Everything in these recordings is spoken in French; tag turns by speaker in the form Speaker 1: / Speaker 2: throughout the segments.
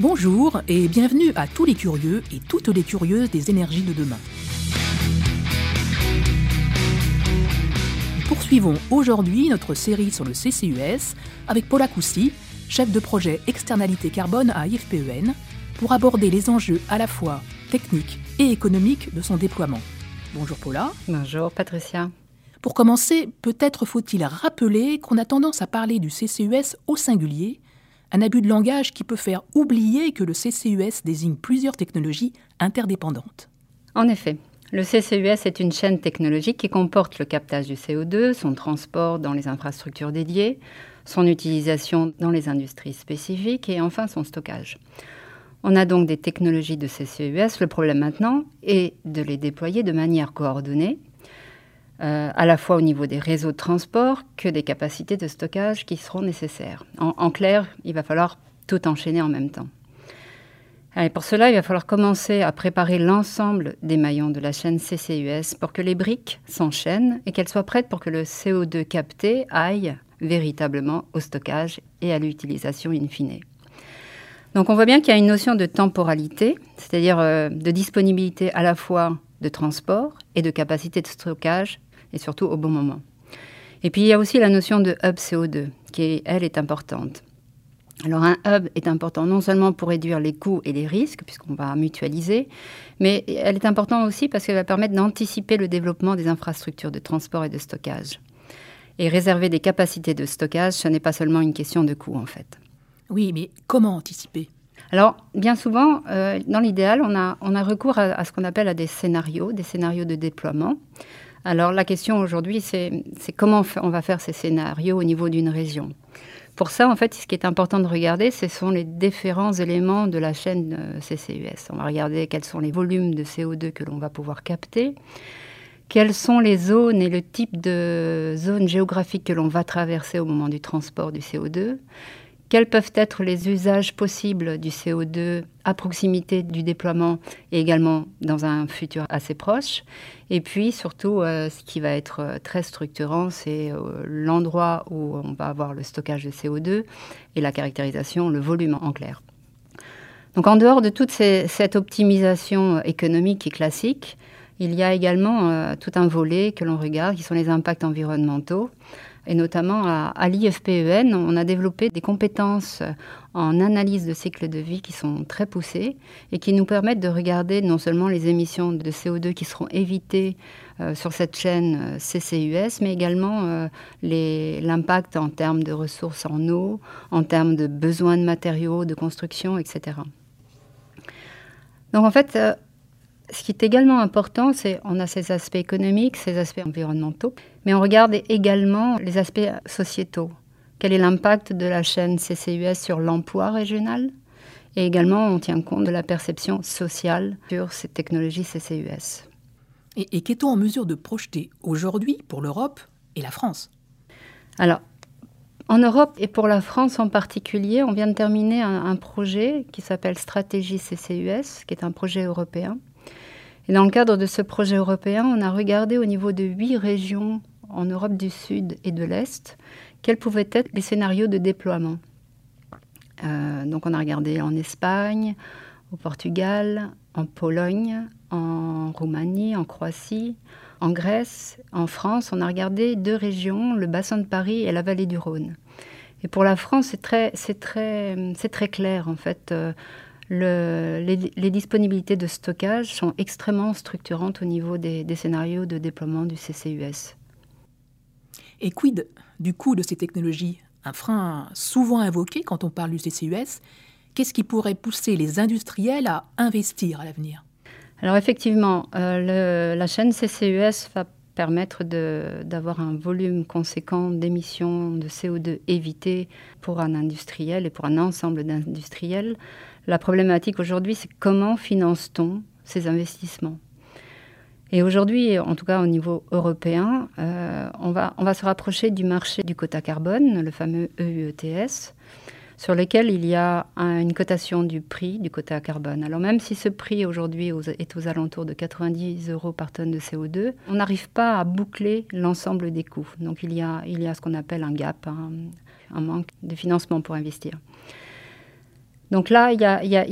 Speaker 1: Bonjour et bienvenue à tous les curieux et toutes les curieuses des énergies de demain. Nous poursuivons aujourd'hui notre série sur le CCUS avec Paula Coussy, chef de projet externalité carbone à IFPEN, pour aborder les enjeux à la fois techniques et économiques de son déploiement. Bonjour Paula.
Speaker 2: Bonjour Patricia.
Speaker 1: Pour commencer, peut-être faut-il rappeler qu'on a tendance à parler du CCUS au singulier un abus de langage qui peut faire oublier que le CCUS désigne plusieurs technologies interdépendantes.
Speaker 2: En effet, le CCUS est une chaîne technologique qui comporte le captage du CO2, son transport dans les infrastructures dédiées, son utilisation dans les industries spécifiques et enfin son stockage. On a donc des technologies de CCUS. Le problème maintenant est de les déployer de manière coordonnée euh, à la fois au niveau des réseaux de transport que des capacités de stockage qui seront nécessaires. En, clair, il va falloir tout enchaîner en même temps. Et pour cela, il va falloir commencer à préparer l'ensemble des maillons de la chaîne CCUS pour que les briques s'enchaînent et qu'elles soient prêtes pour que le CO2 capté aille véritablement au stockage et à l'utilisation in fine. Donc on voit bien qu'il y a une notion de temporalité, c'est-à-dire euh, de disponibilité à la fois de transport et de capacité de stockage et surtout au bon moment. Et puis il y a aussi la notion de hub CO2 qui, elle, est importante. Alors un hub est important non seulement pour réduire les coûts et les risques, puisqu'on va mutualiser, mais elle est importante aussi parce qu'elle va permettre d'anticiper le développement des infrastructures de transport et de stockage. Et réserver des capacités de stockage, ce n'est pas seulement une question de coût en fait.
Speaker 1: Oui, mais comment anticiper?
Speaker 2: Alors, bien souvent, euh, dans l'idéal, on a, on a recours à, à ce qu'on appelle à des scénarios, des scénarios de déploiement. Alors la question aujourd'hui, c'est comment on va faire ces scénarios au niveau d'une région. Pour ça, en fait, ce qui est important de regarder, ce sont les différents éléments de la chaîne euh, CCUS. On va regarder quels sont les volumes de CO2 que l'on va pouvoir capter, quelles sont les zones et le type de zones géographiques que l'on va traverser au moment du transport du CO2, quels peuvent être les usages possibles du CO2 à proximité du déploiement et également dans un futur assez proche? Et puis surtout, euh, ce qui va être euh, très structurant, c'est euh, l'endroit où on va avoir le stockage de CO2 et la caractérisation, le volume en clair. Donc en dehors de toute cette optimisation économique et classique, il y a également tout un volet que l'on regarde, qui sont les impacts environnementaux et notamment à, l'IFPEN, on a développé des compétences en analyse de cycle de vie qui sont très poussées et qui nous permettent de regarder non seulement les émissions de CO2 qui seront évitées euh, sur cette chaîne euh, CCUS, mais également euh, l'impact en termes de ressources en eau, en termes de besoins de matériaux, de construction, etc. Donc en fait, ce qui est également important, c'est on a ces aspects économiques, ces aspects environnementaux, mais on regarde également les aspects sociétaux. Quel est l'impact de la chaîne CCUS sur l'emploi régional? Et également, on tient compte de la perception sociale sur ces technologies CCUS.
Speaker 1: Et, et qu'est-on en mesure de projeter aujourd'hui pour l'Europe et la France?
Speaker 2: Alors, en Europe et pour la France en particulier, on vient de terminer un, un projet qui s'appelle Stratégie CCUS, qui est un projet européen et dans le cadre de ce projet européen, on a regardé au niveau de huit régions en Europe du Sud et de l'Est quels pouvaient être les scénarios de déploiement. Euh, donc on a regardé en Espagne, au Portugal, en Pologne, en Roumanie, en Croatie, en Grèce, en France. On a regardé deux régions, le bassin de Paris et la vallée du Rhône. Et pour la France, c'est très, clair en fait. Euh, les, disponibilités de stockage sont extrêmement structurantes au niveau des, scénarios de déploiement du CCUS.
Speaker 1: Et quid du coût de ces technologies? Un frein souvent invoqué quand on parle du CCUS. Qu'est-ce qui pourrait pousser les industriels à investir à l'avenir?
Speaker 2: Alors effectivement, euh, la chaîne CCUS va permettre d'avoir un volume conséquent d'émissions de CO2 évitées pour un industriel et pour un ensemble d'industriels. La problématique aujourd'hui, c'est comment finance-t-on ces investissements? Et aujourd'hui, en tout cas au niveau européen, euh, on, va, on va se rapprocher du marché du quota carbone, le fameux EUETS, sur lequel il y a une cotation du prix du quota carbone. Alors même si ce prix aujourd'hui est aux alentours de 90 euros par tonne de CO2, on n'arrive pas à boucler l'ensemble des coûts. Donc il y a, il y a ce qu'on appelle un gap, un manque de financement pour investir. Donc là, il y,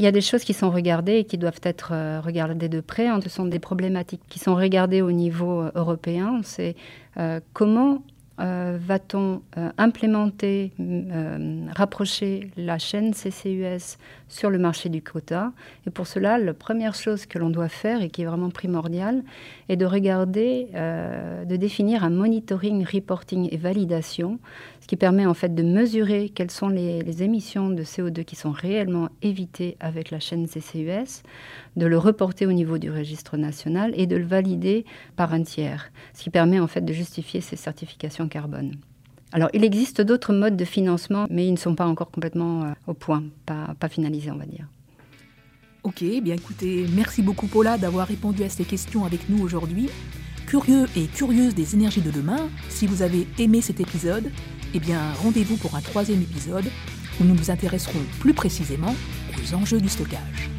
Speaker 2: a, des choses qui sont regardées et qui doivent être euh, regardées de près. Ce sont des problématiques qui sont regardées au niveau euh, européen. C'est euh, comment euh, va-t-on euh, implémenter, euh, rapprocher la chaîne CCUS sur le marché du quota? Et pour cela, la première chose que l'on doit faire et qui est vraiment primordiale est de regarder, de définir un monitoring, reporting et validation, ce qui permet en fait de mesurer quelles sont les, les émissions de CO2 qui sont réellement évitées avec la chaîne CCUS, de le reporter au niveau du registre national et de le valider par un tiers, ce qui permet en fait de justifier ces certifications carbone. Alors, il existe d'autres modes de financement, mais ils ne sont pas encore complètement euh, au point, pas, finalisés, on va dire.
Speaker 1: Ok, bien écoutez, merci beaucoup Paula d'avoir répondu à ces questions avec nous aujourd'hui. Curieux et curieuse des énergies de demain, si vous avez aimé cet épisode, eh bien rendez-vous pour un troisième épisode où nous nous intéresserons plus précisément aux enjeux du stockage.